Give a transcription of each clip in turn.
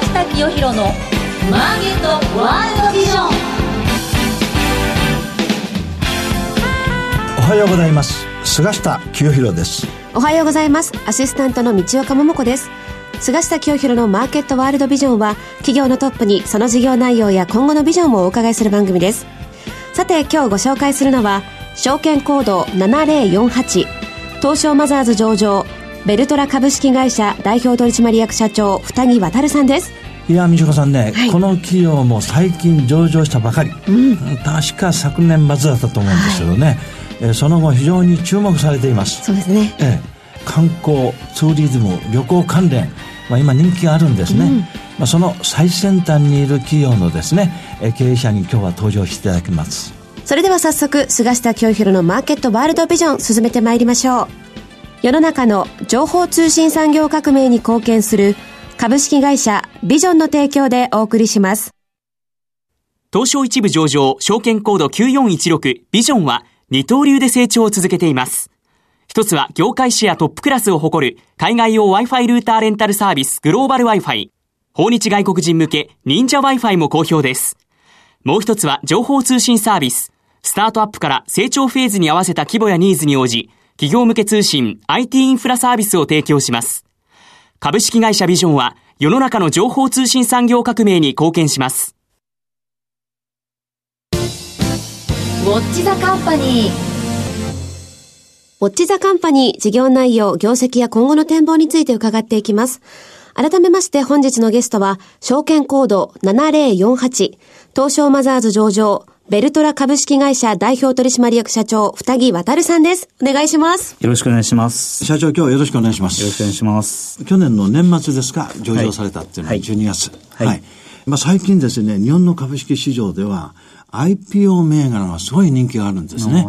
下清弘のマーケットワールドビジョン。おはようございます。菅下清弘です。おはようございます。アシスタントの道岡桃子です。菅下清弘のマーケットワールドビジョンは企業のトップにその事業内容や今後のビジョンをお伺いする番組です。さて今日ご紹介するのは証券コード7048東証マザーズ上場ベルトラ株式会社代表取締役社長二木渉さんです。いや道子さんね、はい、この企業も最近上場したばかり、うん、確か昨年末だったと思うんですけどね、はい、えその後非常に注目されています。そうですね、え観光ツーリズム旅行関連、まあ、今人気があるんですね、うん、まあ、その最先端にいる企業のですね経営者に今日は登場していただきます。それでは早速菅下清弘のマーケットワールドビジョン進めてまいりましょう世の中の情報通信産業革命に貢献する株式会社ビジョンの提供でお送りします。東証一部上場証券コード9416ビジョンは二刀流で成長を続けています。一つは業界シェアトップクラスを誇る海外用 Wi-Fi ルーターレンタルサービスグローバル Wi-Fi。訪日外国人向け忍者 Wi-Fi も好評です。もう一つは情報通信サービス。スタートアップから成長フェーズに合わせた規模やニーズに応じ、企業向け通信 IT インフラサービスを提供します。株式会社ビジョンは世の中の情報通信産業革命に貢献します。ウォッチザカンパニー。ウォッチザカンパニー事業内容、業績や今後の展望について伺っていきます。改めまして本日のゲストは、証券コード7048、東証マザーズ上場、ベルトラ株式会社代表取締役社長、二木渡さんです。お願いします。よろしくお願いします。社長、今日よろしくお願いします。よろしくお願いします。去年の年末ですか、上場されたっていうのは12月。はい。はい、まあ、最近ですね、日本の株式市場では、IPO 銘柄がすごい人気があるんですね。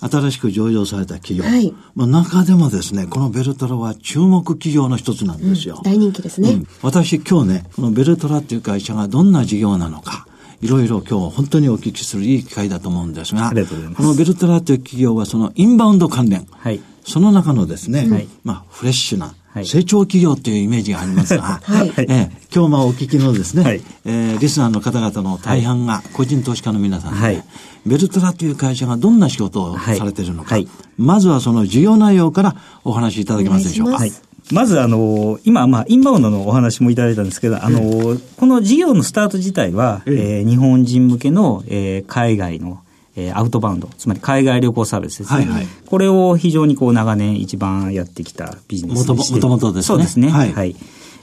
新しく上場された企業。はい、まあ、中でもですね、このベルトラは注目企業の一つなんですよ。うん、大人気ですね、うん、私今日ね、このベルトラっていう会社がどんな事業なのか、いろいろ今日本当にお聞きするいい機会だと思うんですが、このベルトラという企業はそのインバウンド関連、はい、その中のですね、はい、まあフレッシュな、成長企業というイメージがありますが、はい、え今日まあお聞きのですね、はい、えー、リスナーの方々の大半が個人投資家の皆さんで、はい、ベルトラという会社がどんな仕事をされているのか、はい、まずはその事業内容からお話しいただけますでしょうか。まず、あの、今、まあ、インバウンドのお話もいただいたんですけど、あの、この事業のスタート自体は、えー、日本人向けの、えー、海外の、えー、アウトバウンド、つまり海外旅行サービスですね。はいはい、これを非常にこう長年一番やってきたビジネスもともとですね。そうですね。はい、はい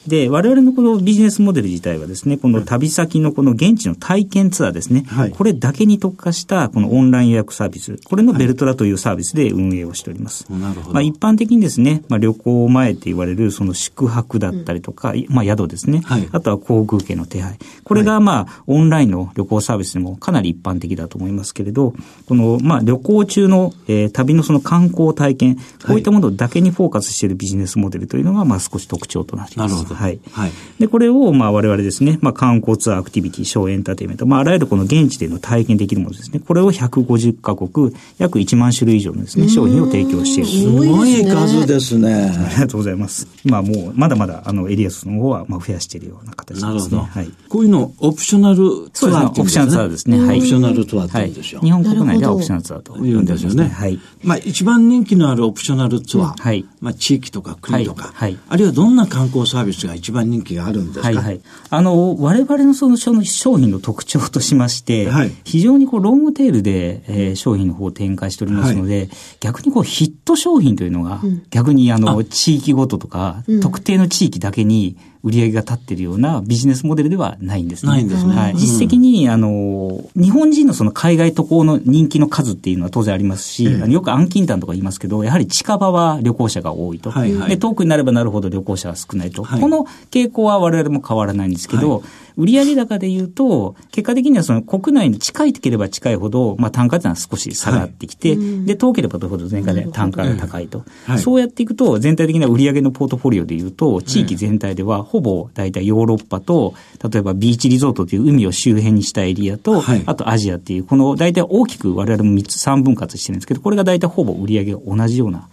で、我々のこのビジネスモデル自体はですね、この旅先のこの現地の体験ツアーですね、はい、これだけに特化したこのオンライン予約サービス、これのベルトラというサービスで運営をしております。はい、なるほど。まあ一般的にですね、まあ旅行前って言われるその宿泊だったりとか、うん、まあ宿ですね、はい、あとは航空券の手配。これがまあオンラインの旅行サービスでもかなり一般的だと思いますけれど、このまあ旅行中の、えー、旅のその観光体験、こういったものだけにフォーカスしているビジネスモデルというのがまあ少し特徴となります。なるほど。はい。はいで、これを、まあ、我々ですね、まあ、観光ツアー、アクティビティ、ショーエンターテイメント、まあ、あらゆるこの現地での体験できるものですね。これを150カ国、約1万種類以上のですね、商品を提供している。すごい数ですね。ありがとうございます。まあ、もう、まだまだ、あの、エリア数の方は、まあ、増やしているような形ですね。なるほど。はい。こういうの、オプショナルツアーってオプショナルツアーですね。はい。オプショナルツアーって言うんですよ。日本国内ではオプショナルツアーと言うんですよね。はい。まあ、一番人気のあるオプショナルツアー。はい。まあ、地域とか国とか。はい。あるいはどんな観光サービスが一番人気があるんですか？はい。はい。あの、我々のその商品の特徴としまして、はい、非常にこうロングテールで、えー、商品の方を展開しておりますので、はい、逆にこうヒット商品というのが、うん、逆にあの、地域ごととか、うん、特定の地域だけに売り上げが立っているようなビジネスモデルではないんですね。ないんですね。はい。実質的に、あの、日本人のその海外渡航の人気の数っていうのは当然ありますし、あのよく暗金団とか言いますけど、やはり近場は旅行者が多いと。はいはい、で遠くになればなるほど旅行者が少ないと。はい、この傾向は我々も変わらないんですけど、はい売上高で言うと、結果的にはその国内に近いければ近いほど、まあ単価っていうのは少し下がってきて、はい、で、遠ければ遠いほど全体で単価が高いと。はい、そうやっていくと、全体的な売上のポートフォリオで言うと、地域全体ではほぼ大体ヨーロッパと、例えばビーチリゾートという海を周辺にしたエリアと、はい、あとアジアっていう、この大体大きく我々も3つ、3分割してるんですけど、これが大体ほぼ売上が同じような。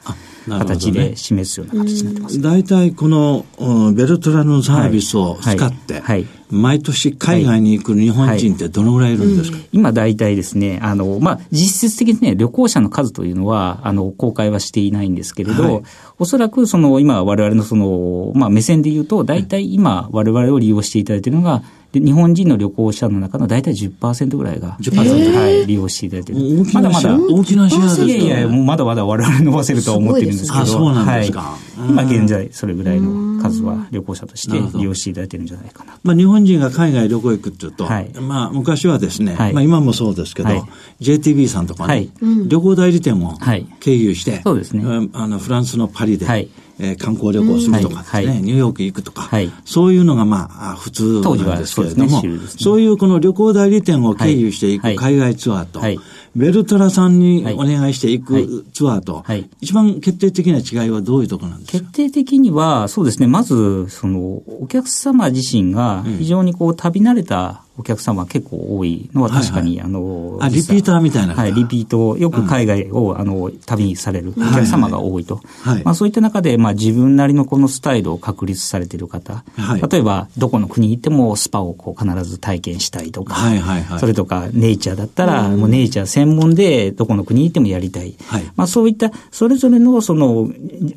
形で示すような形になってます。大体、このベルトラのサービスを使って、はい。はい毎年海外に行く日本人ってどのぐらいいるんですか、はいうん、今大体ですね、あの、まあ、実質的にね、旅行者の数というのは、あの、公開はしていないんですけれど、はい、おそらくその、今我々のその、まあ、目線で言うと、大体今我々を利用していただいているのが、で日本人の旅行者の中の大体10%ぐらいが、10%、はい、利用していただいてる。まだまだ。大きなシェアですいやいや、もうまだまだ我々伸ばせるとは思ってるんですけど。そうなんですか。はい、今現在、それぐらいの数は旅行者として利用していただいてるんじゃないかな。まあ、日本人が海外旅行行くっていうと、はい、まあ、昔はですね、はい、まあ、今もそうですけど、はい、JTB さんとかね、はい、旅行代理店を経由して、そうですね。あの、フランスのパリで、はい。えー、観光旅行するとかですね、はい、ニューヨーク行くとか、はい、そういうのがまあ普通なんですけれども、そう、ね。ね、そういうこの旅行代理店を経由していく海外ツアーと、はい、ベルトラさんにお願いしていくツアーと、一番決定的な違いはどういうところなんですか？決定的には、そうですね、まず、その、お客様自身が非常にこう、旅慣れたお客様結構多いのは確かに、はいはい、あの、あ、リピーターみたいな。はい、リピート、よく海外を、うん、あの、旅にされるお客様が多いと。はい、はい、まあそういった中で、まあ自分なりのこのスタイルを確立されている方、はい、例えば、どこの国に行ってもスパをこう必ず体験したいとか、はいはいはい、それとか、ネイチャーだったら、もうネイチャー専門でどこの国に行ってもやりたい。はい、まあそういった、それぞれの、その、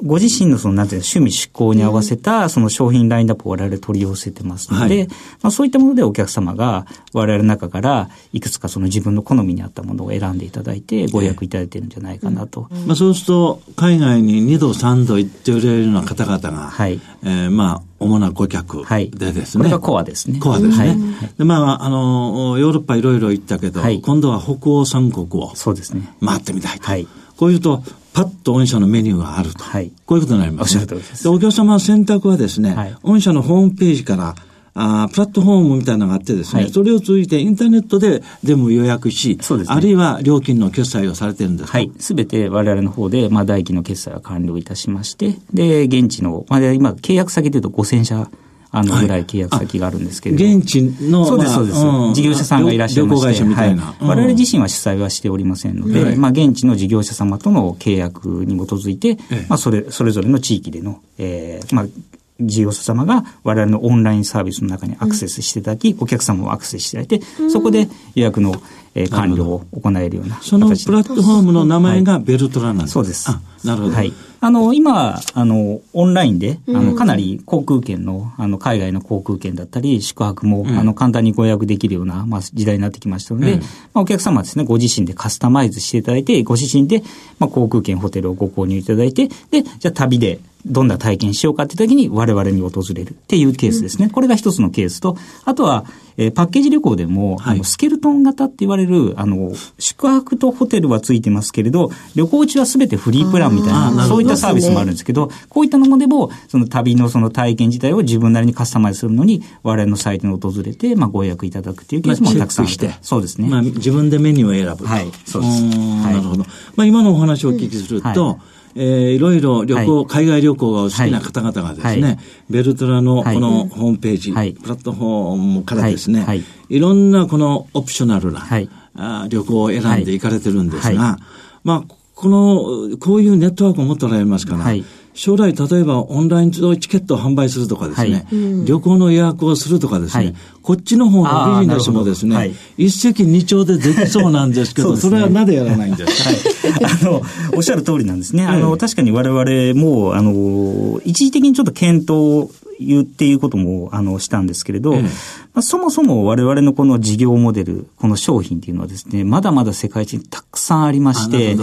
ご自身のその、なんていうの、趣味嗜好に合わせた、その商品ラインナップを我々取り寄せてますので、はい、まあそういったものでお客様が我々の中からいくつかその自分の好みに合ったものを選んでいただいてご予約いただいてるんじゃないかなと。うん、まあ、そうすると海外に2度3度行っておられるような方々が、はい、えー、まあ主な顧客でですね。はい、これがコアですね。コアですね。はい、でまあ、あの、ヨーロッパいろいろ行ったけど、はい、今度は北欧三国をそうですね。回ってみたいと。はい、こういうと、パッと御社のメニューがあると。はい、こういうことになります、ね。おっしゃる通りです。で、お客様選択はですね、はい、御社のホームページからあプラットフォームみたいなのがあってですね、はい、それを通じてインターネットででも予約し、ね、あるいは料金の決済をされてるんですはい。すべて我々の方で、まあ、代金の決済は完了いたしまして、で、現地の、まあ、今、契約先でいうと5000社あのぐらい契約先があるんですけれども。現地の、そうです、そうです、うん、事業者さんがいらっしゃいまして。会社みたいな。はい我々自身は主催はしておりませんので、はい、まあ現地の事業者様との契約に基づいて、まあそれ、それぞれの地域での、えー、まあ事業者様が我々のオンラインサービスの中にアクセスしていただき、うん、お客様もアクセスしていただいて、そこで予約の、えー、完了を行えるようなそのプラットフォームの名前がベルトラなんです、はい、そうです。なるほど。はい。あの、今、あの、オンラインで、あの、かなり航空券の、あの、海外の航空券だったり、宿泊も、あの、簡単にご予約できるような、まあ、時代になってきましたので、まあ、お客様はですね、ご自身でカスタマイズしていただいて、ご自身で、まあ、航空券、ホテルをご購入いただいて、で、じゃあ旅で、どんな体験しようかって時に我々に訪れるっていうケースですね。これが一つのケースと、あとは、えー、パッケージ旅行でも、はい、あのスケルトン型って言われる、あの、宿泊とホテルはついてますけれど、旅行中はすべてフリープランみたいな、そういったサービスもあるんですけど、こういったものでも、その旅のその体験自体を自分なりにカスタマイズするのに、我々のサイトに訪れて、まあ、ご予約いただくっていうケースもたくさんして。そうですね。まあ、自分でメニューを選ぶ。はい、そうです。なるほど。まあ、今のお話をお聞きすると、はいえー、いろいろ旅行、はい、海外旅行がお好きな方々がですね、はい、ベルトラのこのホームページ、はい、プラットフォームからですね、はい、い。ろんなこのオプショナルな、はい、あ旅行を選んでいかれてるんですが、まあ、この、こういうネットワークを持っておられますから、将来、例えばオンラインチケットを販売するとかですね、はい。旅行の予約をするとかですね、はい、こっちの方のビジネスもですね、はい、一石二鳥でできそうなんですけど、そ、ね,、れはなぜやらないんですか、はい、あの、おっしゃる通りなんですね。あの、確かに我々も、あの、一時的にちょっと検討言っていうことも、あの、したんですけれど、まあ、そもそも我々のこの事業モデル、この商品っていうのはですね、まだまだ世界中にたくさんありまして、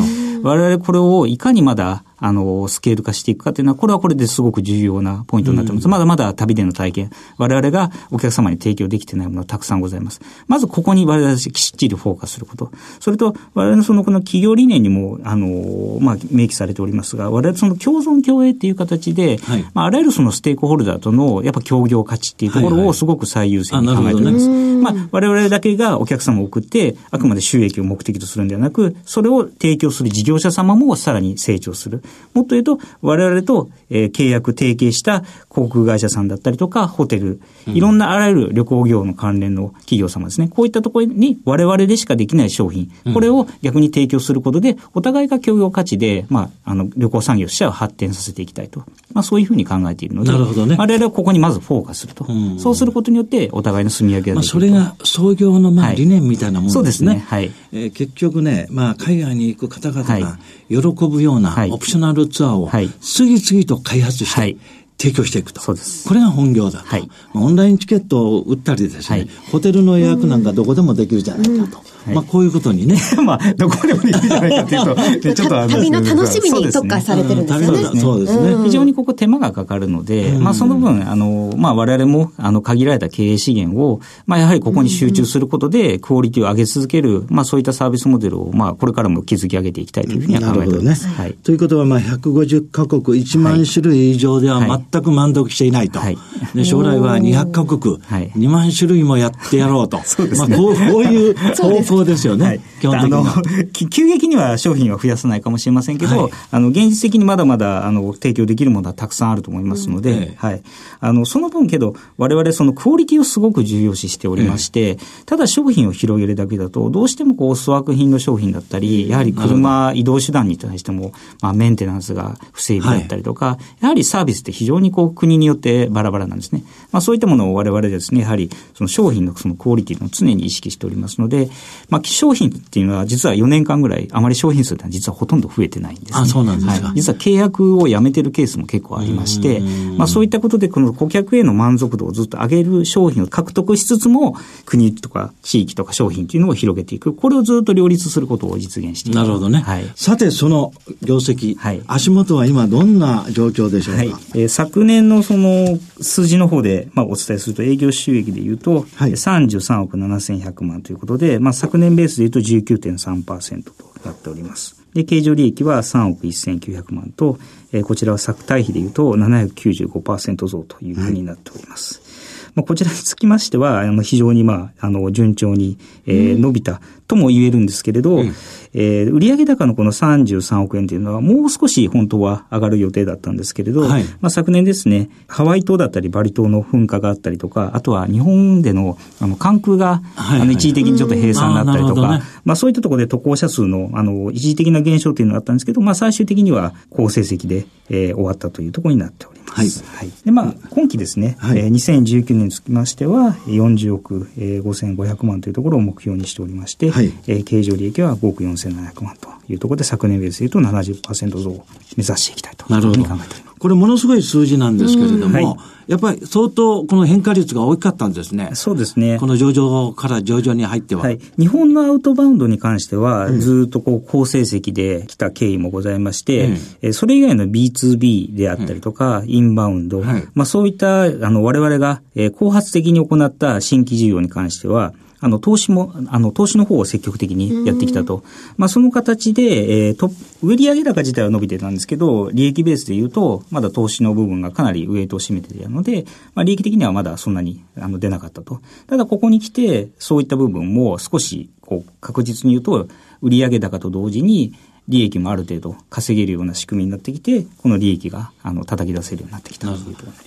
我々これをいかにまだあの、スケール化していくかというのは、これはこれですごく重要なポイントになっています。うん、まだまだ旅での体験、我々がお客様に提供できてないものはたくさんございます。まずここに我々きっちりフォーカスすること。それと、我々のそのこの企業理念にも、あの、まあ、明記されておりますが、我々その共存共栄っていう形で、はい、まあ、あらゆるそのステークホルダーとの、やっぱ協業価値っていうところをすごく最優先に考えております。はいはい、まあ、我々だけがお客様を送って、あくまで収益を目的とするんではなく、く、それを提供する事業者様もさらに成長する。もっと言うと、我々と、えー、契約提携した航空会社さんだったりとか、ホテル、いろんなあらゆる旅行業の関連の企業様ですね。こういったところに我々でしかできない商品、これを逆に提供することで、お互いが協業価値で、まあ、あの、旅行産業としては発展させていきたいと。まあ、そういうふうに考えているので、なるほどね。我々はここにまずフォーカスすると。うん、そうすることによって、お互いの住み分けができる。まあ、それが創業のまあ理念みたいなものですね。はい、そうですね。はい。えー、結局ね、まあ、海外に行く方々が喜ぶようなオプショナルツアーを次々と開発して、はい。提供していくと。そうです。これが本業だと。はい、オンラインチケットを売ったりですね、はい、ホテルの予約なんかどこでもできるじゃないかと。はい、まあ、こういうことにね。まあ、どこでもいいんじゃないかというと、ちょっと旅の楽しみに特化されてるんですよね。そうですね。非常にここ手間がかかるので、まあ、その分、あの、まあ、我々も、あの、限られた経営資源を、まあ、やはりここに集中することで、クオリティを上げ続ける、まあ、そういったサービスモデルを、まあ、これからも築き上げていきたいというふうには考えております。ね、はい。ということは、まあ、150カ国1万種類以上では全く満足していないと。はい。で、将来は200カ国、はい、2万種類もやってやろうと。そうですね。まあ、こう、こういう方向ですよね。はい基本的には。急激には商品は増やさないかもしれませんけど、はい、あの、現実的にまだまだ、あの、提供できるものはたくさんあると思いますので、うんはい。あの、その分けど、我々そのクオリティをすごく重要視しておりまして、ただ商品を広げるだけだと、どうしてもこう、粗悪品の商品だったり、やはり車、移動手段に対しても、まあ、メンテナンスが不整備だったりとか、はい、やはりサービスって非常にこう、国によってバラバラなんですね。まあ、そういったものを我々ですね、やはり、その商品のそのクオリティの常に意識しておりますので、まあ、商品っていうのは実は4年間ぐらいあまり商品数って実はほとんど増えてないんです、ね、あ、そうなんですか、はい、実は契約をやめてるケースも結構ありまして、まあそういったことでこの顧客への満足度をずっと上げる商品を獲得しつつも、国とか地域とか商品っていうのを広げていく。これをずっと両立することを実現していく。なるほどね。はい。さて、その業績、はい、足元は今どんな状況でしょうか、はいえー、昨年のその数字の方で、まあ、お伝えすると営業収益でいうと、はい、33億7100万ということで、まあ、昨年ベースでいうと19.3%となっております。で、経常利益は3億1900万と、えー、こちらは昨対比でいうと795%増というふうになっております。はいまあ、こちらにつきましては、あの、非常に、まあ、あの、順調に、えー、伸びたとも言えるんですけれど、うん、えー、売上高のこの33億円というのは、もう少し本当は上がる予定だったんですけれど、はい、まあ、昨年ですね、ハワイ島だったりバリ島の噴火があったりとか、あとは日本での、あの、関空が、はい。はい、あの、一時的にちょっと閉鎖になったりとか、ね、まあ、そういったところで渡航者数の、あの、一時的な減少というのがあったんですけど、まあ、最終的には好成績で、えー、終わったというところになっております。はい。はい、で、まあ、今期ですね、はい、えー、2019年につきましては、40億、えー、5500万というところを目標にしておりまして、はい、えー、経常利益は5億4700万というところで、昨年ベースでいうと70%増を目指していきたいというふうに考えております。これものすごい数字なんですけれども、はい、やっぱり相当この変化率が大きかったんですね。そうですね。この上場から上場に入っては。はい。日本のアウトバウンドに関しては、ずっとこう好成績で来た経緯もございまして、うん、それ以外の B2B であったりとか、うん、インバウンド、はい、まあそういったあの我々が後発的に行った新規事業に関しては、あの、投資も、あの、投資の方を積極的にやってきたと。まあ、その形で、えー、と、売上高自体は伸びてたんですけど、利益ベースで言うと、まだ投資の部分がかなりウエイトを占めているので、まあ、利益的にはまだそんなに、あの、出なかったと。ただ、ここに来て、そういった部分も少し、こう、確実に言うと、売上高と同時に、利益もある程度稼げるような仕組みになってきて、この利益があの叩き出せるようになってきた。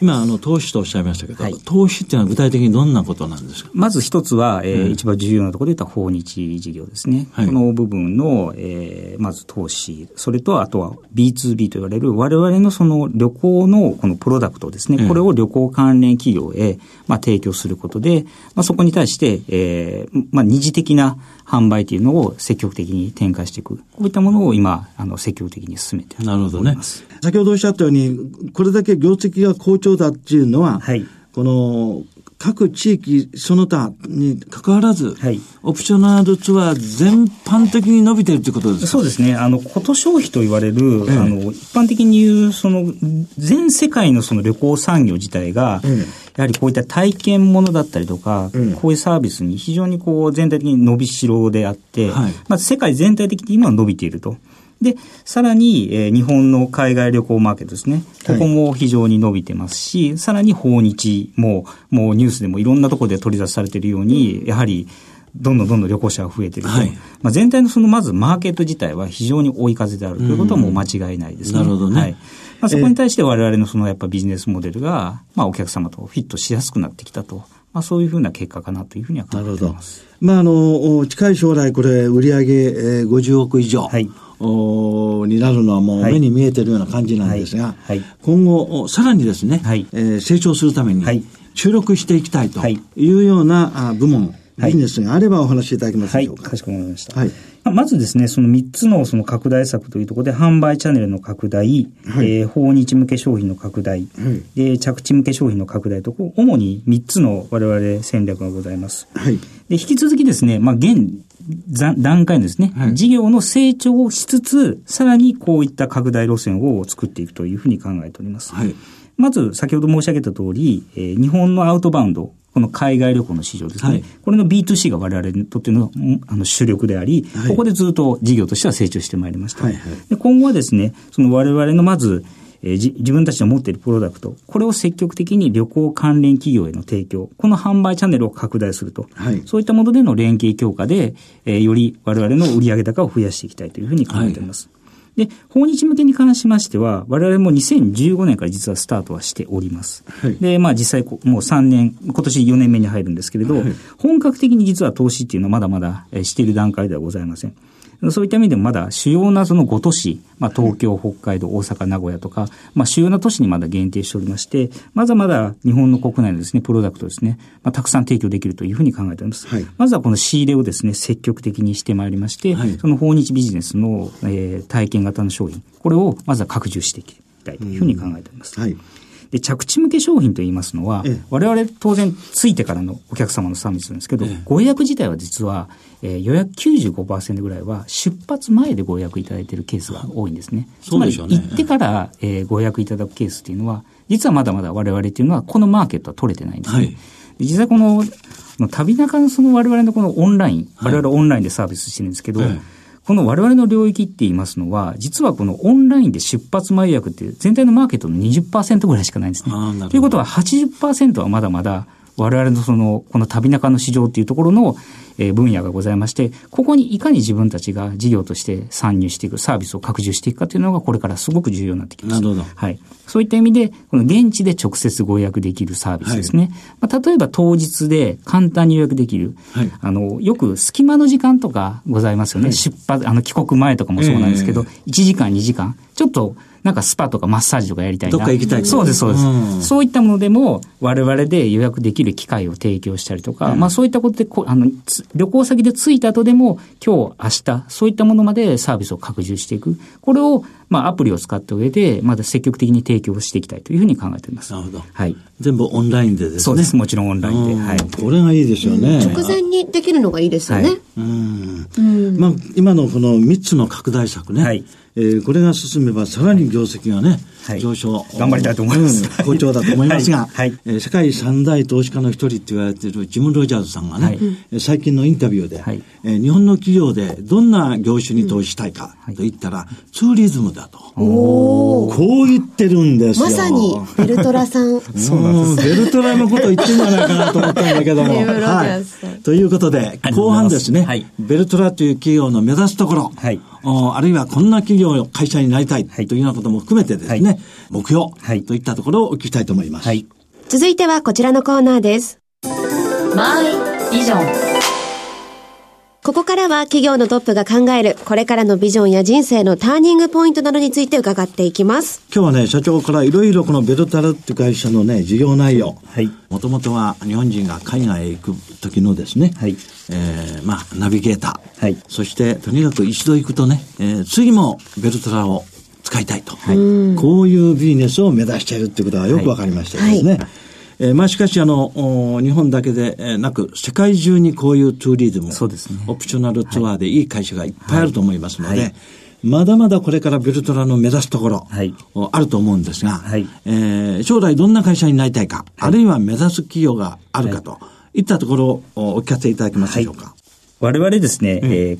今あの、投資とおっしゃいましたけど、はい、投資っていうのは具体的にどんなことなんですか？まず一つは、えー、うん、一番重要なところで言った訪日事業ですね。はい、この部分の、えー、まず投資、それとあとは B2B と言われる我々のその旅行のこのプロダクトですね、うん、これを旅行関連企業へ、まあ、提供することで、まあ、そこに対して、えーまあ、二次的な販売というのを積極的に展開していく。こういったものを今、あの、積極的に進めてなるほどね。先ほどおっしゃったように、これだけ業績が好調だっていうのは、はい、この、各地域その他に関わらず、はい、オプショナルツアー全般的に伸びてるということですか？そうですね。あの、こと消費と言われる、ええ、あの、一般的に言う、その、全世界のその旅行産業自体が、え、やはりこういった体験ものだったりとか、こういうサービスに非常にこう全体的に伸びしろであって、はい、まず世界全体的に今伸びていると。で、さらに、えー、日本の海外旅行マーケットですね。ここも非常に伸びてますし、はい、さらに訪日も、もうニュースでもいろんなところで取り出されているように、やはり、どんどんどんどん旅行者が増えてると、はい、まあ、全体のそのまずマーケット自体は非常に追い風であるということはもう間違いないですね。なるほどね。はいまあ、そこに対して我々のそのやっぱビジネスモデルが、まあ、お客様とフィットしやすくなってきたと。まあ、そういうふうな結果かなというふうには考えています。まあ、あの、近い将来、これ、売上50億以上。はい。おになるのはもう目に見えてるような感じなんですが、はい。はい、今後、さらにですね、はい、えー、成長するために注力していきたいとい。うような部門、ビジネスがあればお話しいただけますでしょうか？かしこまりました。はいまずですね、その3つのその拡大策というところで、販売チャンネルの拡大、はい、えー、訪日向け商品の拡大、はい、で、着地向け商品の拡大と、主に3つの我々戦略がございます。はい、で、引き続きですね、まあ、現段階のですね、はい、事業の成長をしつつ、さらにこういった拡大路線を作っていくというふうに考えております。はい、まず、先ほど申し上げた通り、えー、日本のアウトバウンド、この海外旅行の市場ですね。はい、これの B2C が我々にとってのあの主力であり、はい、ここでずっと事業としては成長してまいりました。はいはい、で今後はですね、その我々のまず、えー、自分たちの持っているプロダクト、これを積極的に旅行関連企業への提供、この販売チャンネルを拡大すると、はい、そういったものでの連携強化で、えー、より我々の売上高を増やしていきたいというふうに考えております。はいで、訪日向けに関しましては、我々も2015年から実はスタートはしております。はい、で、まあ実際もう3年、今年4年目に入るんですけれど、はい、本格的に実は投資っていうのはまだまだしている段階ではございません。そういった意味でもまだ主要なその5都市、まあ、東京、北海道、大阪、名古屋とか、まあ、主要な都市にまだ限定しておりまして、まだまだ日本の国内のですね、プロダクトですね、まあ、たくさん提供できるというふうに考えております。はい、まずはこの仕入れをですね、積極的にしてまいりまして、はい、その訪日ビジネスの、えー、体験型の商品、これをまずは拡充していきたいというふうに考えております。はいで、着地向け商品といいますのは、ええ、我々当然ついてからのお客様のサービスなんですけど、え、ご予約自体は実は、えー、予約95%ぐらいは出発前でご予約いただいているケースが多いんですね。つまり、行ってから、えー、ご予約いただくケースっていうのは、実はまだまだ我々っていうのは、このマーケットは取れてないんですね。はい、実際この、旅中のその我々のこのオンライン、我々オンラインでサービスしてるんですけど、はいこの我々の領域って言いますのは、実はこのオンラインで出発前予約って全体のマーケットの20%ぐらいしかないんですね。ということは80%はまだまだ我々のその、この旅中の市場っていうところの、えー、分野がございまして、ここにいかに自分たちが事業として参入していく、サービスを拡充していくかというのが、これからすごく重要になってきます。なるほど。はい。そういった意味で、この現地で直接ご予約できるサービスですね。はい、まあ、例えば当日で簡単に予約できる、はい、あの、よく隙間の時間とかございますよね。はい、出発、あの、帰国前とかもそうなんですけど、えー、1時間、2時間、ちょっと、なんかスパとかマッサージとかやりたいな。どっか行きたいそうです、そうです、うん、そういったものでも、我々で予約できる機会を提供したりとか、うん、まあそういったことでこ、あの、旅行先で着いた後でも、今日、明日、そういったものまでサービスを拡充していく。これを、まあアプリを使った上で、まだ積極的に提供していきたいというふうに考えています。なるほど。はい。全部オンラインでですね。そうです、もちろんオンラインで。はい。これがいいですよね。直前にできるのがいいですよね。はい、うん。まあ今のこの3つの拡大策ね。はい。えー、これが進めばさらに業績がね、はい、上昇。頑張りたいと思います。うん、好調だと思いますが、はい、えー、世界三大投資家の一人って言われているジム・ロジャーズさんがね、はい、最近のインタビューで、はい、えー、日本の企業でどんな業種に投資したいかと言ったら、ツーリズムだと。こう言ってるんですよ。まさに、ベルトラさん。そ うなんです。ベルトラのこと言ってんじゃないかなと思ったんだけども。はい。ということで、後半ですね、はい、ベルトラという企業の目指すところ、はい、あるいはこんな企業、会社になりたいというようなことも含めてですね、はい、目標といったところをお聞きしたいと思います。はい、続いてはこちらのコーナーです。マイビジョン。ここからは企業のトップが考えるこれからのビジョンや人生のターニングポイントなどについて伺っていきます。今日はね、社長からいろいろこのベルタルって会社のね、事業内容。はい。もともとは日本人が海外へ行く時のですね。はい。えー、まあ、ナビゲーター。はい。そして、とにかく一度行くとね、えー、次もベルトラを使いたいと。はい。こういうビジネスを目指しているってことがよくわかりましたですね。はいえー、まあしかしあの、日本だけでなく、世界中にこういうツーリズム、そうですね、オプショナルツアーでい。い会社がいっぱいあると思いますので、はい。はいまだまだこれからベルトラの目指すところ、はい、あると思うんですが、はい、えー、将来どんな会社になりたいか、はい、あるいは目指す企業があるかとい。ったところをお聞かせいただけますでしょうか。我々ですね、うん、えー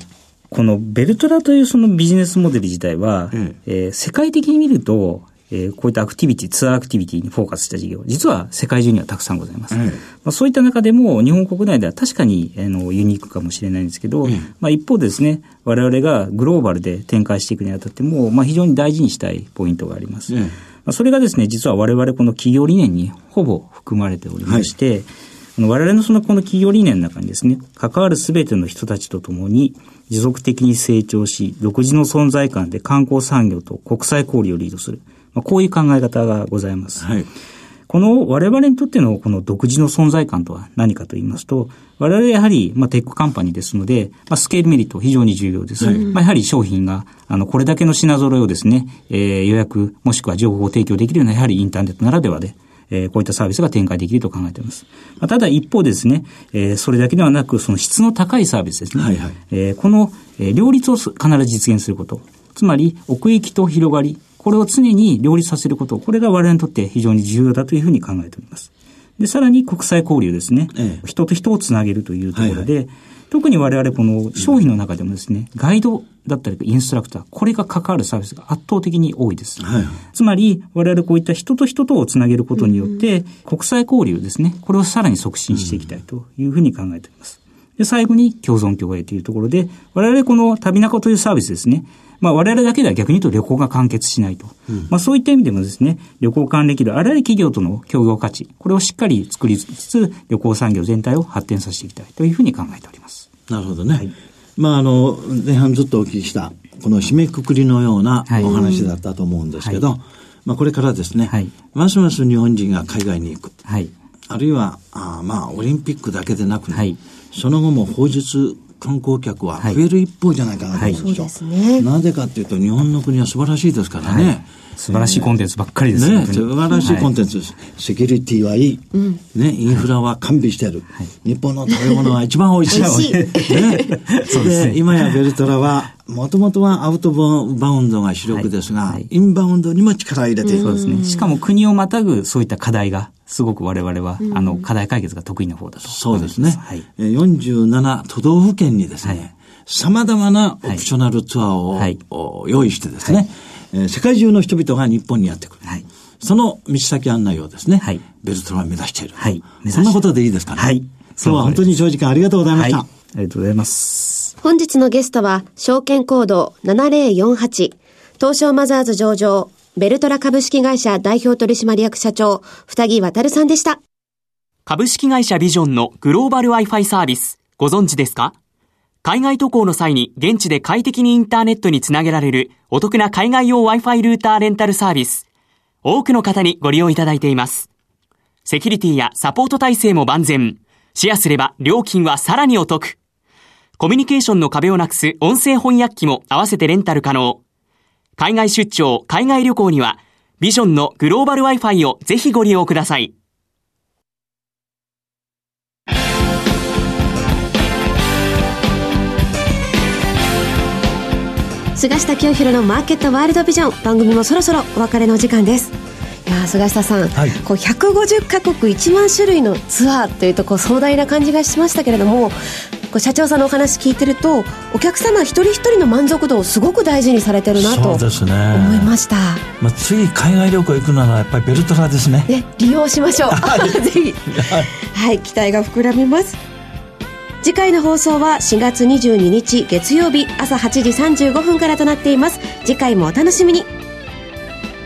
このベルトラというそのビジネスモデル自体は、うん、えー、世界的に見ると、えー、こういったアクティビティ、ツアーアクティビティにフォーカスした事業、実は世界中にはたくさんございます。まあ、そういった中でも、日本国内では確かに、あの、ユニークかもしれないんですけど、まあ、一方ですね、我々がグローバルで展開していくにあたっても、まあ、非常に大事にしたいポイントがあります。まあ、それがですね、実は我々この企業理念にほぼ含まれておりまして、はい我々のそのこの企業理念の中にですね、関わるすべての人たちと共に持続的に成長し、独自の存在感で観光産業と国際交流をリードする。まあ、こういう考え方がございます。はい。この我々にとってのこの独自の存在感とは何かと言いますと、我々やはり、まあ、テックカンパニーですので、まあ、スケールメリット非常に重要です。はい、まあ、やはり商品が、あの、これだけの品揃えをですね、えー、予約、もしくは情報を提供できるような、やはりインターネットならではで、えー、こういったサービスが展開できると考えています。まあ、ただ一方ですね、えー、それだけではなく、その質の高いサービスですね。はいはい、えー、この、えー、両立を必ず実現すること。つまり、奥行きと広がり、これを常に両立させること、これが我々にとって非常に重要だというふうに考えております。で、さらに国際交流ですね。ええ、人と人をつなげるというところで、はいはい特に我々この商品の中でもですね、ガイドだったりインストラクター、これが関わるサービスが圧倒的に多いです。はい、つまり、我々こういった人と人とをつなげることによって、国際交流ですね、これをさらに促進していきたいというふうに考えております。で、最後に共存共栄というところで、我々この旅中というサービスですね、まあ我々だけでは逆に言うと旅行が完結しないと。うん、まあそういった意味でもですね、旅行関連企業、あらゆる企業との協業価値、これをしっかり作りつつ、旅行産業全体を発展させていきたいというふうに考えております。なるほどね。はい、まああの、前半ずっとお聞きした、この締めくくりのようなお話だったと思うんですけど、はい、まあこれからですね、はい、ますます日本人が海外に行く。はい、あるいは、あまあオリンピックだけでなく、ね、はい、その後も法術観光客は増える一方じゃないかなと思うんですよ。はい、なぜかというと、日本の国は素晴らしいですからね。はい素晴らしいコンテンツばっかりですね。素晴らしいコンテンツです。はい、セキュリティはいい。うん、ね、インフラは完備してる。はい、日本の食べ物は一番美味しい。美味しい。ね。そうですね。今やベルトラは、もともとはアウトバウンドが主力ですが、はい、インバウンドにも力を入れている。そうですね。しかも国をまたぐそういった課題が、すごく我々は、あの、課題解決が得意な方だとそうですね。はい、47都道府県にですね、様々なオプショナルツアーを、はい、用意してですね、はいえー、世界中の人々が日本にやってくる。はい、その道先案内をですね、はい、ベルトラは目指している。はい、そんなことでいいですかね。はい。今日は本当に長時間ありがとうございました。はい、ありがとうございます。本日のゲストは、証券コード7048、東証マザーズ上場、ベルトラ株式会社代表取締役社長、二木渡さんでした。株式会社ビジョンのグローバル Wi-Fi サービス、ご存知ですか？海外渡航の際に現地で快適にインターネットにつなげられるお得な海外用 Wi-Fi ルーターレンタルサービス。多くの方にご利用いただいています。セキュリティやサポート体制も万全。シェアすれば料金はさらにお得。コミュニケーションの壁をなくす音声翻訳機も合わせてレンタル可能。海外出張、海外旅行には、ビジョンのグローバル Wi-Fi をぜひご利用ください。菅下清弘のマーケットワールドビジョン番組もそろそろお別れの時間ですいや菅下さん、はい、こう150カ国1万種類のツアーというとこう壮大な感じがしましたけれどもこう社長さんのお話聞いてるとお客様一人一人の満足度をすごく大事にされてるなと思いました、ね、まあ、次海外旅行行くならやっぱりベルトラですね。ね利用しましょう。ぜひ。はい。期待が膨らみます。次回の放送は4月22日月曜日朝8時35分からとなっています。次回もお楽しみに